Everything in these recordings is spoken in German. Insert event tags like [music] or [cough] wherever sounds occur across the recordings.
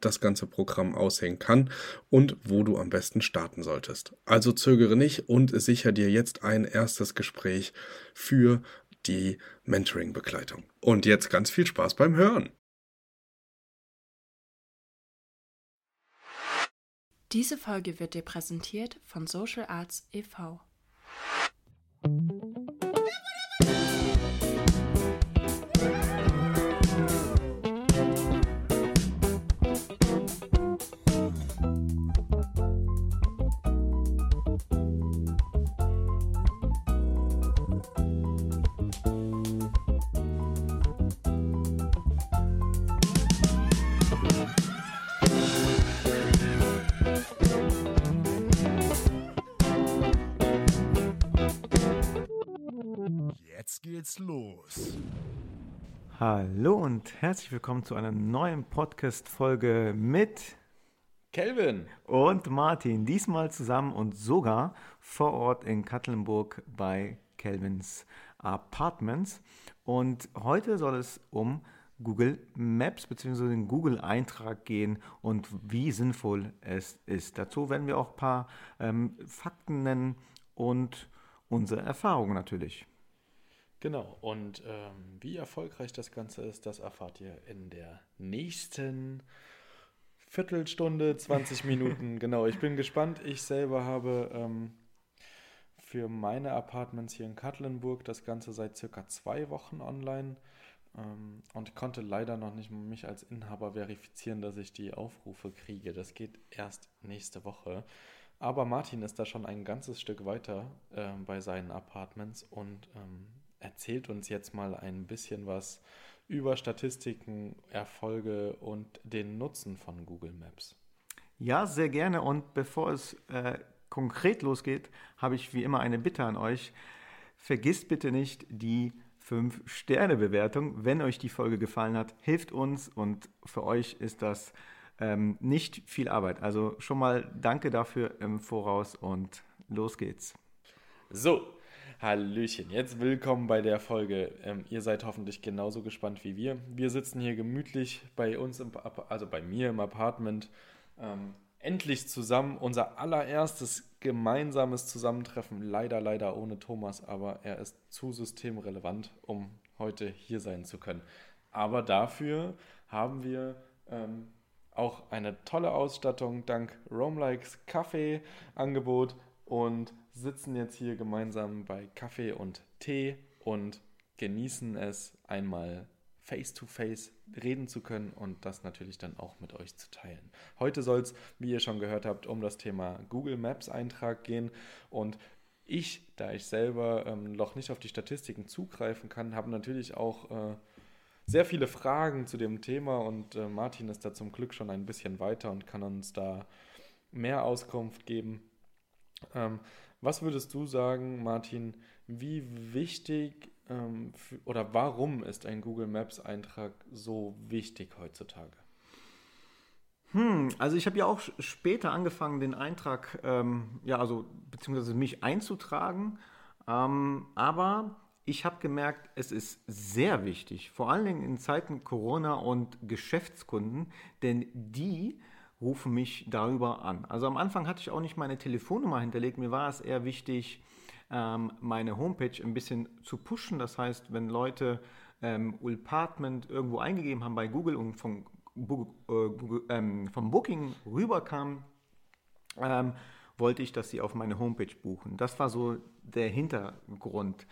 das ganze Programm aussehen kann und wo du am besten starten solltest. Also zögere nicht und sicher dir jetzt ein erstes Gespräch für die Mentoring-Begleitung. Und jetzt ganz viel Spaß beim Hören. Diese Folge wird dir präsentiert von Social Arts e.V. geht's los. Hallo und herzlich willkommen zu einer neuen Podcast-Folge mit Kelvin und Martin. Diesmal zusammen und sogar vor Ort in Katlenburg bei Kelvins Apartments. Und heute soll es um Google Maps bzw. den Google-Eintrag gehen und wie sinnvoll es ist. Dazu werden wir auch ein paar ähm, Fakten nennen und unsere Erfahrungen natürlich. Genau, und ähm, wie erfolgreich das Ganze ist, das erfahrt ihr in der nächsten Viertelstunde, 20 [laughs] Minuten. genau, ich bin gespannt. Ich selber habe ähm, für meine Apartments hier in Katlenburg das Ganze seit circa zwei Wochen online ähm, und konnte leider noch nicht mich als Inhaber verifizieren, dass ich die Aufrufe kriege. Das geht erst nächste Woche. Aber Martin ist da schon ein ganzes Stück weiter äh, bei seinen Apartments und ähm, erzählt uns jetzt mal ein bisschen was über Statistiken, Erfolge und den Nutzen von Google Maps. Ja, sehr gerne. Und bevor es äh, konkret losgeht, habe ich wie immer eine Bitte an euch. Vergisst bitte nicht die 5-Sterne-Bewertung. Wenn euch die Folge gefallen hat, hilft uns und für euch ist das ähm, nicht viel Arbeit. Also schon mal danke dafür im Voraus und los geht's. So, Hallöchen, jetzt willkommen bei der Folge. Ähm, ihr seid hoffentlich genauso gespannt wie wir. Wir sitzen hier gemütlich bei uns, im, also bei mir im Apartment, ähm, endlich zusammen. Unser allererstes gemeinsames Zusammentreffen, leider, leider ohne Thomas, aber er ist zu systemrelevant, um heute hier sein zu können. Aber dafür haben wir ähm, auch eine tolle Ausstattung dank Roamlikes Kaffee-Angebot und sitzen jetzt hier gemeinsam bei Kaffee und Tee und genießen es einmal face to face reden zu können und das natürlich dann auch mit euch zu teilen. Heute soll es, wie ihr schon gehört habt, um das Thema Google Maps Eintrag gehen und ich, da ich selber ähm, noch nicht auf die Statistiken zugreifen kann, habe natürlich auch äh, sehr viele Fragen zu dem Thema und äh, Martin ist da zum Glück schon ein bisschen weiter und kann uns da mehr Auskunft geben. Ähm, was würdest du sagen, Martin, wie wichtig ähm, für, oder warum ist ein Google Maps Eintrag so wichtig heutzutage? Hm, also ich habe ja auch später angefangen, den Eintrag, ähm, ja, also beziehungsweise mich einzutragen, ähm, aber ich habe gemerkt, es ist sehr wichtig, vor allen Dingen in Zeiten Corona und Geschäftskunden, denn die rufen mich darüber an. Also am Anfang hatte ich auch nicht meine Telefonnummer hinterlegt. Mir war es eher wichtig, ähm, meine Homepage ein bisschen zu pushen. Das heißt, wenn Leute ähm, Ulpartment irgendwo eingegeben haben bei Google und von, äh, ähm, vom Booking rüberkam, ähm, wollte ich, dass sie auf meine Homepage buchen. Das war so der Hintergrund.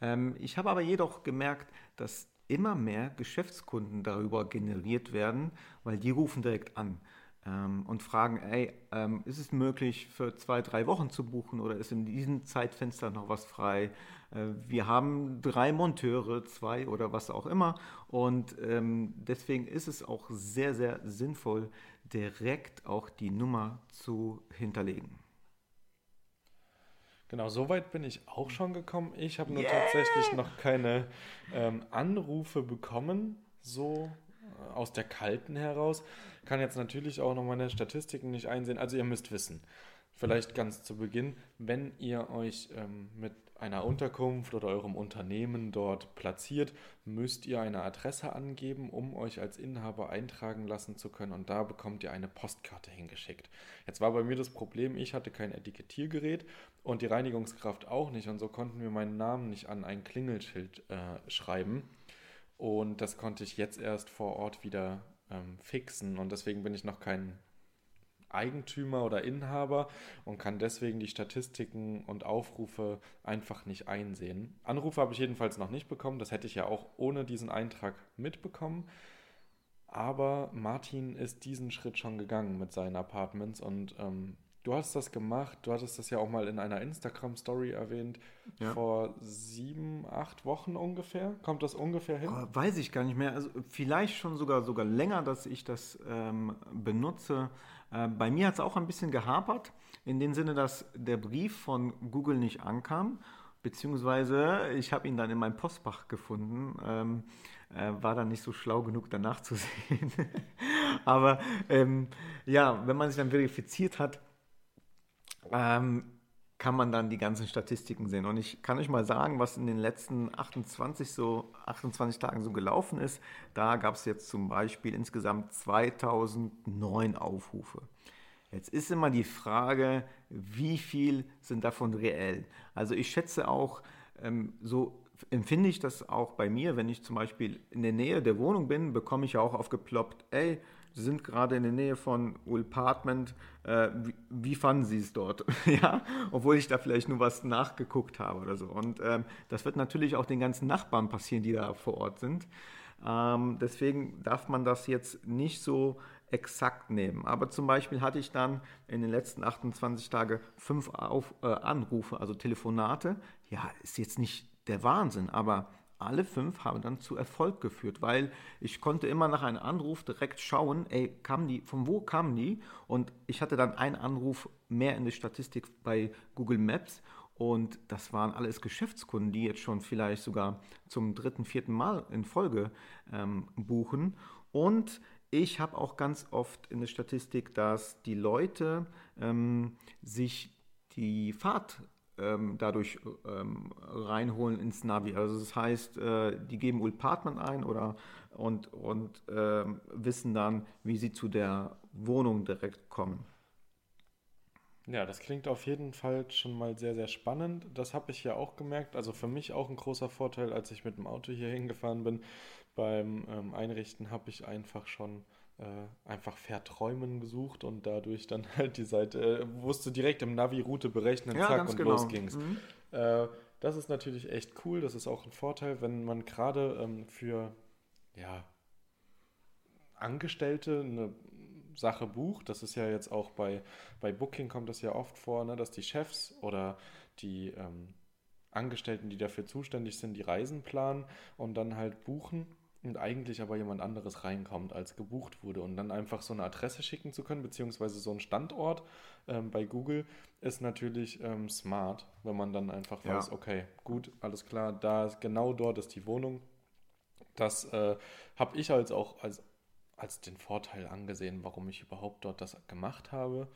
Ähm, ich habe aber jedoch gemerkt, dass immer mehr Geschäftskunden darüber generiert werden, weil die rufen direkt an. Ähm, und fragen, ey, ähm, ist es möglich für zwei, drei Wochen zu buchen oder ist in diesem Zeitfenster noch was frei? Äh, wir haben drei Monteure, zwei oder was auch immer und ähm, deswegen ist es auch sehr, sehr sinnvoll, direkt auch die Nummer zu hinterlegen. Genau, so weit bin ich auch schon gekommen. Ich habe nur yeah! tatsächlich noch keine ähm, Anrufe bekommen, so aus der kalten heraus. Kann jetzt natürlich auch noch meine Statistiken nicht einsehen. Also ihr müsst wissen, vielleicht ganz zu Beginn, wenn ihr euch ähm, mit einer Unterkunft oder eurem Unternehmen dort platziert, müsst ihr eine Adresse angeben, um euch als Inhaber eintragen lassen zu können und da bekommt ihr eine Postkarte hingeschickt. Jetzt war bei mir das Problem, ich hatte kein Etikettiergerät und die Reinigungskraft auch nicht und so konnten wir meinen Namen nicht an ein Klingelschild äh, schreiben und das konnte ich jetzt erst vor Ort wieder ähm, fixen und deswegen bin ich noch kein Eigentümer oder Inhaber und kann deswegen die Statistiken und Aufrufe einfach nicht einsehen. Anrufe habe ich jedenfalls noch nicht bekommen, das hätte ich ja auch ohne diesen Eintrag mitbekommen. Aber Martin ist diesen Schritt schon gegangen mit seinen Apartments und ähm, du hast das gemacht, du hattest das ja auch mal in einer Instagram-Story erwähnt, ja. vor sieben, acht Wochen ungefähr. Kommt das ungefähr hin? Oh, weiß ich gar nicht mehr. Also vielleicht schon sogar, sogar länger, dass ich das ähm, benutze. Äh, bei mir hat es auch ein bisschen gehapert, in dem Sinne, dass der Brief von Google nicht ankam, beziehungsweise ich habe ihn dann in meinem Postfach gefunden. Ähm, äh, war dann nicht so schlau genug danach zu [laughs] sehen. Aber ähm, ja, wenn man sich dann verifiziert hat, ähm, kann man dann die ganzen Statistiken sehen. Und ich kann euch mal sagen, was in den letzten 28, so, 28 Tagen so gelaufen ist. Da gab es jetzt zum Beispiel insgesamt 2009 Aufrufe. Jetzt ist immer die Frage, wie viel sind davon reell? Also ich schätze auch, ähm, so empfinde ich das auch bei mir, wenn ich zum Beispiel in der Nähe der Wohnung bin, bekomme ich auch aufgeploppt, ey, Sie sind gerade in der Nähe von Ulpartment. Äh, wie, wie, fanden Sie es dort? [laughs] ja, obwohl ich da vielleicht nur was nachgeguckt habe oder so. Und ähm, das wird natürlich auch den ganzen Nachbarn passieren, die da vor Ort sind. Ähm, deswegen darf man das jetzt nicht so exakt nehmen. Aber zum Beispiel hatte ich dann in den letzten 28 Tagen fünf Auf, äh, Anrufe, also Telefonate. Ja, ist jetzt nicht der Wahnsinn, aber alle fünf haben dann zu Erfolg geführt, weil ich konnte immer nach einem Anruf direkt schauen, ey, kamen die, von wo kamen die? Und ich hatte dann einen Anruf mehr in der Statistik bei Google Maps und das waren alles Geschäftskunden, die jetzt schon vielleicht sogar zum dritten, vierten Mal in Folge ähm, buchen. Und ich habe auch ganz oft in der Statistik, dass die Leute ähm, sich die Fahrt ähm, dadurch ähm, reinholen ins Navi. Also das heißt, äh, die geben Ult Partman ein oder und, und äh, wissen dann, wie sie zu der Wohnung direkt kommen. Ja, das klingt auf jeden Fall schon mal sehr, sehr spannend. Das habe ich ja auch gemerkt. Also für mich auch ein großer Vorteil, als ich mit dem Auto hier hingefahren bin. Beim ähm, Einrichten habe ich einfach schon äh, einfach Verträumen gesucht und dadurch dann [laughs] halt die Seite, äh, wusste direkt im Navi Route berechnen, ja, zack und genau. los ging's. Mhm. Äh, das ist natürlich echt cool, das ist auch ein Vorteil, wenn man gerade ähm, für ja, Angestellte eine Sache bucht. Das ist ja jetzt auch bei, bei Booking kommt das ja oft vor, ne, dass die Chefs oder die ähm, Angestellten, die dafür zuständig sind, die Reisen planen und dann halt buchen und eigentlich aber jemand anderes reinkommt, als gebucht wurde. Und dann einfach so eine Adresse schicken zu können, beziehungsweise so ein Standort ähm, bei Google, ist natürlich ähm, smart, wenn man dann einfach ja. weiß, okay, gut, alles klar, da ist, genau dort ist die Wohnung. Das äh, habe ich als auch als, als den Vorteil angesehen, warum ich überhaupt dort das gemacht habe.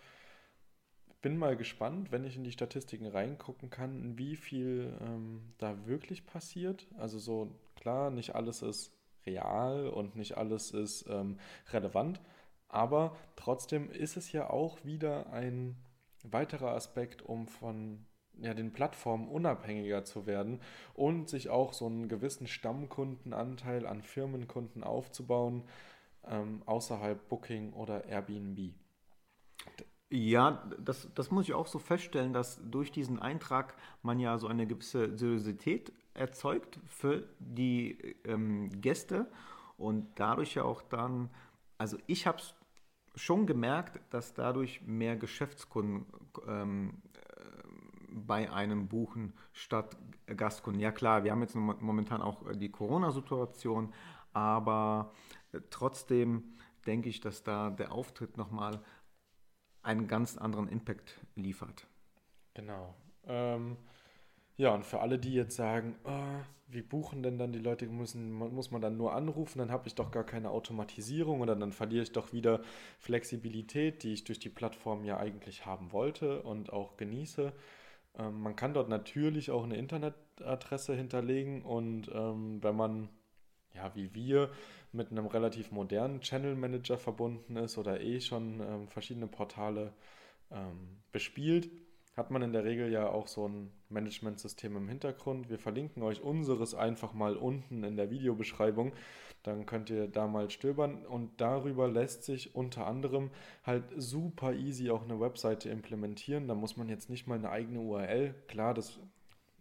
Bin mal gespannt, wenn ich in die Statistiken reingucken kann, wie viel ähm, da wirklich passiert. Also so klar, nicht alles ist real und nicht alles ist ähm, relevant. Aber trotzdem ist es ja auch wieder ein weiterer Aspekt, um von ja, den Plattformen unabhängiger zu werden und sich auch so einen gewissen Stammkundenanteil an Firmenkunden aufzubauen, ähm, außerhalb Booking oder Airbnb. Ja, das, das muss ich auch so feststellen, dass durch diesen Eintrag man ja so eine gewisse Seriosität erzeugt für die ähm, Gäste und dadurch ja auch dann, also ich habe es schon gemerkt, dass dadurch mehr Geschäftskunden ähm, äh, bei einem buchen statt Gastkunden. Ja klar, wir haben jetzt momentan auch die Corona-Situation, aber äh, trotzdem denke ich, dass da der Auftritt nochmal einen ganz anderen Impact liefert. Genau. Ähm, ja, und für alle, die jetzt sagen, oh, wie buchen denn dann die Leute, müssen, muss man dann nur anrufen, dann habe ich doch gar keine Automatisierung oder dann verliere ich doch wieder Flexibilität, die ich durch die Plattform ja eigentlich haben wollte und auch genieße. Ähm, man kann dort natürlich auch eine Internetadresse hinterlegen und ähm, wenn man, ja, wie wir, mit einem relativ modernen Channel Manager verbunden ist oder eh schon ähm, verschiedene Portale ähm, bespielt, hat man in der Regel ja auch so ein Managementsystem im Hintergrund. Wir verlinken euch unseres einfach mal unten in der Videobeschreibung. Dann könnt ihr da mal stöbern und darüber lässt sich unter anderem halt super easy auch eine Webseite implementieren. Da muss man jetzt nicht mal eine eigene URL, klar, das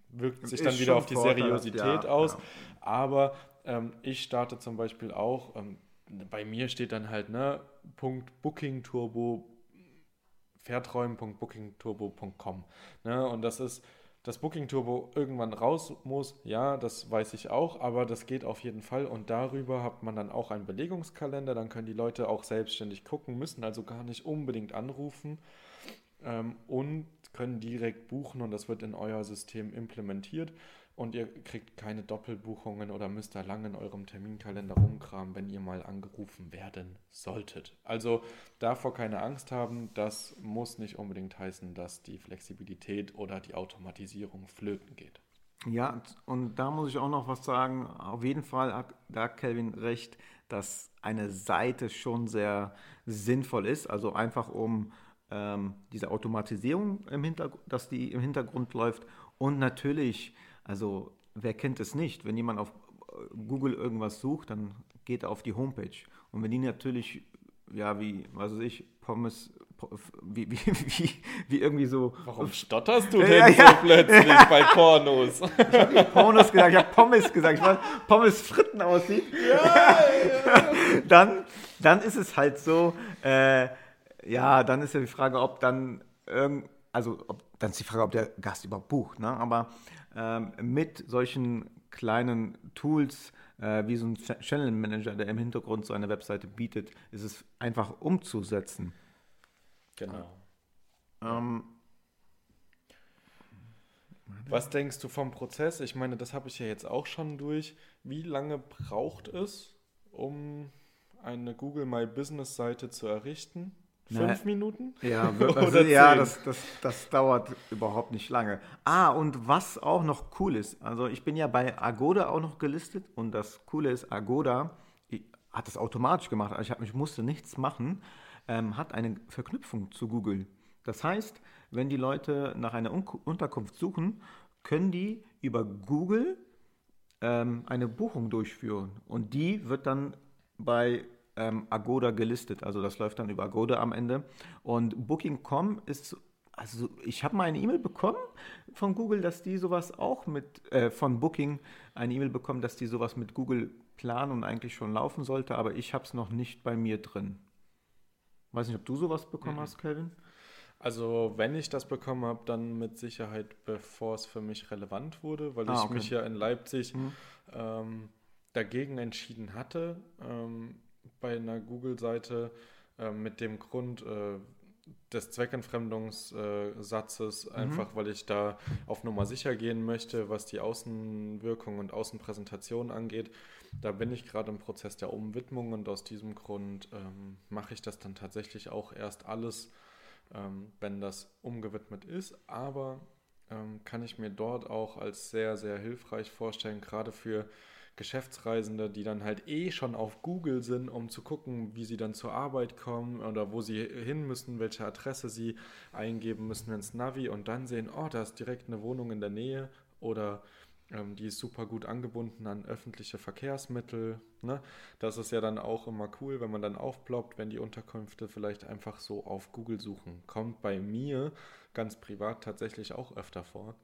wirkt sich dann wieder auf die Seriosität ja, aus, ja. aber ähm, ich starte zum Beispiel auch, ähm, bei mir steht dann halt, ne, Punkt Booking Turbo verträumen.bookingturbo.com. Ne? Und das ist, dass Booking Turbo irgendwann raus muss, ja, das weiß ich auch, aber das geht auf jeden Fall und darüber hat man dann auch einen Belegungskalender, dann können die Leute auch selbstständig gucken, müssen also gar nicht unbedingt anrufen ähm, und können direkt buchen und das wird in euer System implementiert und ihr kriegt keine Doppelbuchungen oder müsst da lange in eurem Terminkalender rumkramen, wenn ihr mal angerufen werden solltet. Also davor keine Angst haben, das muss nicht unbedingt heißen, dass die Flexibilität oder die Automatisierung flöten geht. Ja, und da muss ich auch noch was sagen. Auf jeden Fall hat da Kelvin recht, dass eine Seite schon sehr sinnvoll ist. Also einfach um ähm, diese Automatisierung im dass die im Hintergrund läuft und natürlich also wer kennt es nicht? Wenn jemand auf äh, Google irgendwas sucht, dann geht er auf die Homepage. Und wenn die natürlich, ja, wie, was weiß ich, Pommes, wie, wie, [laughs] wie, wie irgendwie so. Warum stotterst du denn ja, ja. so plötzlich bei Pornos? [laughs] Ich habe Pornos gesagt, ich habe Pommes gesagt. Ich weiß, Pommes Fritten aussieht. Ja, ja. [laughs] dann, dann ist es halt so, äh, ja, dann ist ja die Frage, ob dann irgend, also ob, dann ist die Frage, ob der Gast überhaupt bucht. Ne? Aber ähm, mit solchen kleinen Tools äh, wie so ein Channel Manager, der im Hintergrund so eine Webseite bietet, ist es einfach umzusetzen. Genau. Ähm, was denkst du vom Prozess? Ich meine, das habe ich ja jetzt auch schon durch. Wie lange braucht es, um eine Google My Business Seite zu errichten? Fünf Na, Minuten? Ja, [laughs] also, ja das, das, das dauert überhaupt nicht lange. Ah, und was auch noch cool ist, also ich bin ja bei Agoda auch noch gelistet und das Coole ist, Agoda hat das automatisch gemacht. Also ich, hab, ich musste nichts machen, ähm, hat eine Verknüpfung zu Google. Das heißt, wenn die Leute nach einer Un Unterkunft suchen, können die über Google ähm, eine Buchung durchführen und die wird dann bei ähm, Agoda gelistet. Also das läuft dann über Agoda am Ende. Und Booking.com ist, also ich habe mal eine E-Mail bekommen von Google, dass die sowas auch mit, äh, von Booking eine E-Mail bekommen, dass die sowas mit Google planen und eigentlich schon laufen sollte, aber ich habe es noch nicht bei mir drin. Weiß nicht, ob du sowas bekommen mhm. hast, Kevin? Also wenn ich das bekommen habe, dann mit Sicherheit, bevor es für mich relevant wurde, weil ah, ich okay. mich ja in Leipzig mhm. ähm, dagegen entschieden hatte. Ähm, bei einer Google-Seite äh, mit dem Grund äh, des Zweckentfremdungssatzes, mhm. einfach weil ich da auf Nummer sicher gehen möchte, was die Außenwirkung und Außenpräsentation angeht. Da bin ich gerade im Prozess der Umwidmung und aus diesem Grund ähm, mache ich das dann tatsächlich auch erst alles, ähm, wenn das umgewidmet ist. Aber ähm, kann ich mir dort auch als sehr, sehr hilfreich vorstellen, gerade für Geschäftsreisende, die dann halt eh schon auf Google sind, um zu gucken, wie sie dann zur Arbeit kommen oder wo sie hin müssen, welche Adresse sie eingeben müssen ins Navi und dann sehen, oh, da ist direkt eine Wohnung in der Nähe oder ähm, die ist super gut angebunden an öffentliche Verkehrsmittel. Ne? Das ist ja dann auch immer cool, wenn man dann aufploppt, wenn die Unterkünfte vielleicht einfach so auf Google suchen. Kommt bei mir ganz privat tatsächlich auch öfter vor.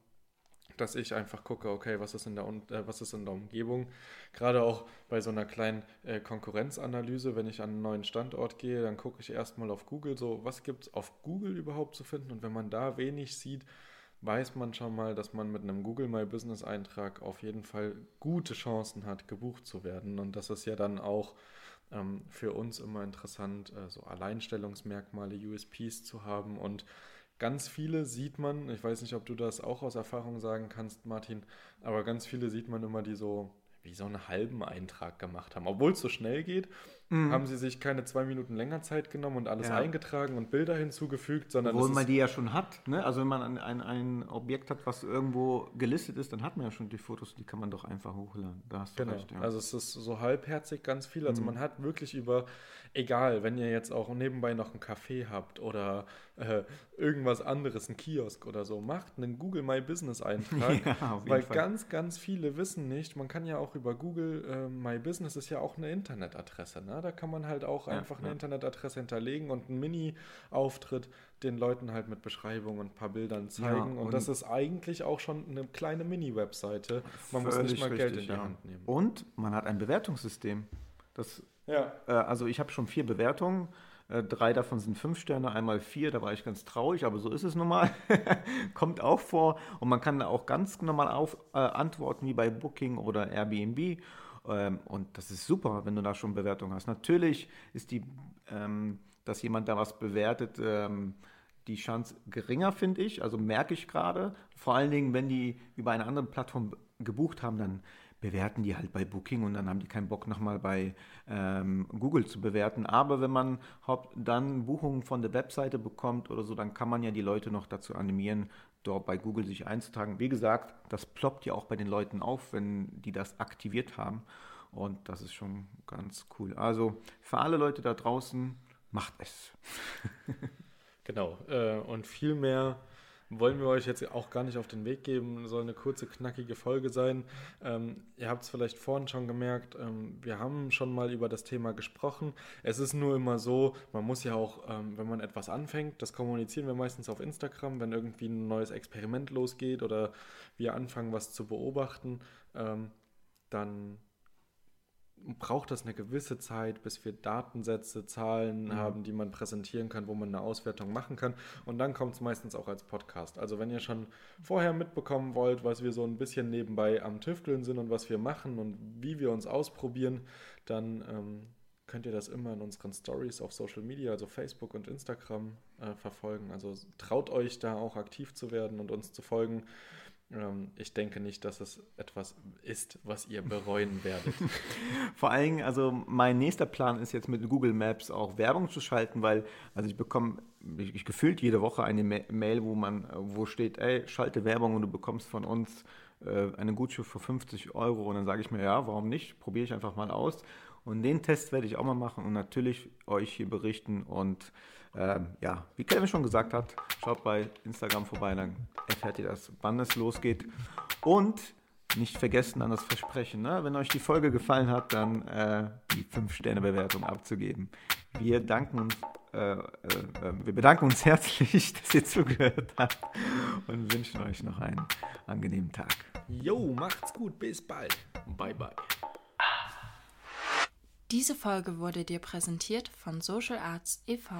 Dass ich einfach gucke, okay, was ist in der, äh, was ist in der Umgebung. Gerade auch bei so einer kleinen äh, Konkurrenzanalyse, wenn ich an einen neuen Standort gehe, dann gucke ich erstmal auf Google, so was gibt es auf Google überhaupt zu finden. Und wenn man da wenig sieht, weiß man schon mal, dass man mit einem Google My Business Eintrag auf jeden Fall gute Chancen hat, gebucht zu werden. Und das ist ja dann auch ähm, für uns immer interessant, äh, so Alleinstellungsmerkmale, USPs zu haben. Und ganz viele sieht man, ich weiß nicht, ob du das auch aus Erfahrung sagen kannst, Martin, aber ganz viele sieht man immer, die so wie so einen halben Eintrag gemacht haben. Obwohl es so schnell geht, mhm. haben sie sich keine zwei Minuten länger Zeit genommen und alles ja. eingetragen und Bilder hinzugefügt, sondern. Obwohl man die ja schon hat. Ne? Also wenn man ein, ein, ein, Objekt hat, was irgendwo gelistet ist, dann hat man ja schon die Fotos, die kann man doch einfach hochladen. Da hast du genau. recht. Ja. Also es ist so halbherzig ganz viel. Also mhm. man hat wirklich über, egal, wenn ihr jetzt auch nebenbei noch einen Café habt oder äh, irgendwas anderes, ein Kiosk oder so, macht einen Google My Business Eintrag, [laughs] ja, weil Fall. ganz, ganz viele wissen nicht, man kann ja auch über Google äh, My Business ist ja auch eine Internetadresse, ne? Da kann man halt auch ja, einfach eine Internetadresse hinterlegen und einen Mini-Auftritt den Leuten halt mit Beschreibung und ein paar Bildern zeigen. und, und, das ist eigentlich auch schon eine kleine Mini-Webseite. Man muss nicht mal richtig, Geld in die Hand nehmen. Und man hat ein Bewertungssystem. Das, ja. Äh, also ich habe schon vier Bewertungen. Äh, drei davon sind fünf Sterne, einmal vier, da war ich ganz traurig, aber so ist es nun mal. [laughs] Kommt auch vor. Und man kann auch ganz normal auf, äh, antworten, wie bei Booking oder Airbnb. Ähm, und das ist super, wenn du da schon Bewertungen hast. Natürlich ist die, ähm, dass jemand da was bewertet, ähm, die Chance geringer, finde ich. Also merke ich gerade. Vor allen Dingen, wenn die über eine andere Plattform gebucht haben, dann bewerten die halt bei Booking und dann haben die keinen Bock nochmal bei ähm, Google zu bewerten. Aber wenn man dann Buchungen von der Webseite bekommt oder so, dann kann man ja die Leute noch dazu animieren, dort bei Google sich einzutragen. Wie gesagt, das ploppt ja auch bei den Leuten auf, wenn die das aktiviert haben. Und das ist schon ganz cool. Also für alle Leute da draußen, macht es. [laughs] genau. Äh, und viel mehr wollen wir euch jetzt auch gar nicht auf den Weg geben. Soll eine kurze, knackige Folge sein. Ähm, ihr habt es vielleicht vorhin schon gemerkt, ähm, wir haben schon mal über das Thema gesprochen. Es ist nur immer so, man muss ja auch, ähm, wenn man etwas anfängt, das kommunizieren wir meistens auf Instagram, wenn irgendwie ein neues Experiment losgeht oder wir anfangen, was zu beobachten, ähm, dann braucht das eine gewisse Zeit, bis wir Datensätze, Zahlen mhm. haben, die man präsentieren kann, wo man eine Auswertung machen kann. Und dann kommt es meistens auch als Podcast. Also wenn ihr schon vorher mitbekommen wollt, was wir so ein bisschen nebenbei am Tüfteln sind und was wir machen und wie wir uns ausprobieren, dann ähm, könnt ihr das immer in unseren Stories auf Social Media, also Facebook und Instagram, äh, verfolgen. Also traut euch da auch aktiv zu werden und uns zu folgen. Ähm, ich denke nicht, dass es etwas ist, was ihr bereuen [laughs] werdet. Vor allem, also mein nächster Plan ist jetzt mit Google Maps auch Werbung zu schalten, weil also ich bekomme ich, ich gefühlt jede Woche eine Mail, wo man, wo steht, ey, schalte Werbung und du bekommst von uns äh, eine Gutschrift für 50 Euro. Und dann sage ich mir, ja, warum nicht? Probiere ich einfach mal aus. Und den Test werde ich auch mal machen und natürlich euch hier berichten und ähm, ja, wie Kevin schon gesagt hat, schaut bei Instagram vorbei, dann erfährt ihr das, wann es losgeht. Und nicht vergessen an das Versprechen, ne? wenn euch die Folge gefallen hat, dann äh, die 5-Sterne-Bewertung abzugeben. Wir danken uns, äh, äh, wir bedanken uns [laughs] herzlich, dass ihr zugehört habt und wünschen euch noch einen angenehmen Tag. Jo, macht's gut, bis bald. Bye bye. Diese Folge wurde dir präsentiert von Social Arts e.V.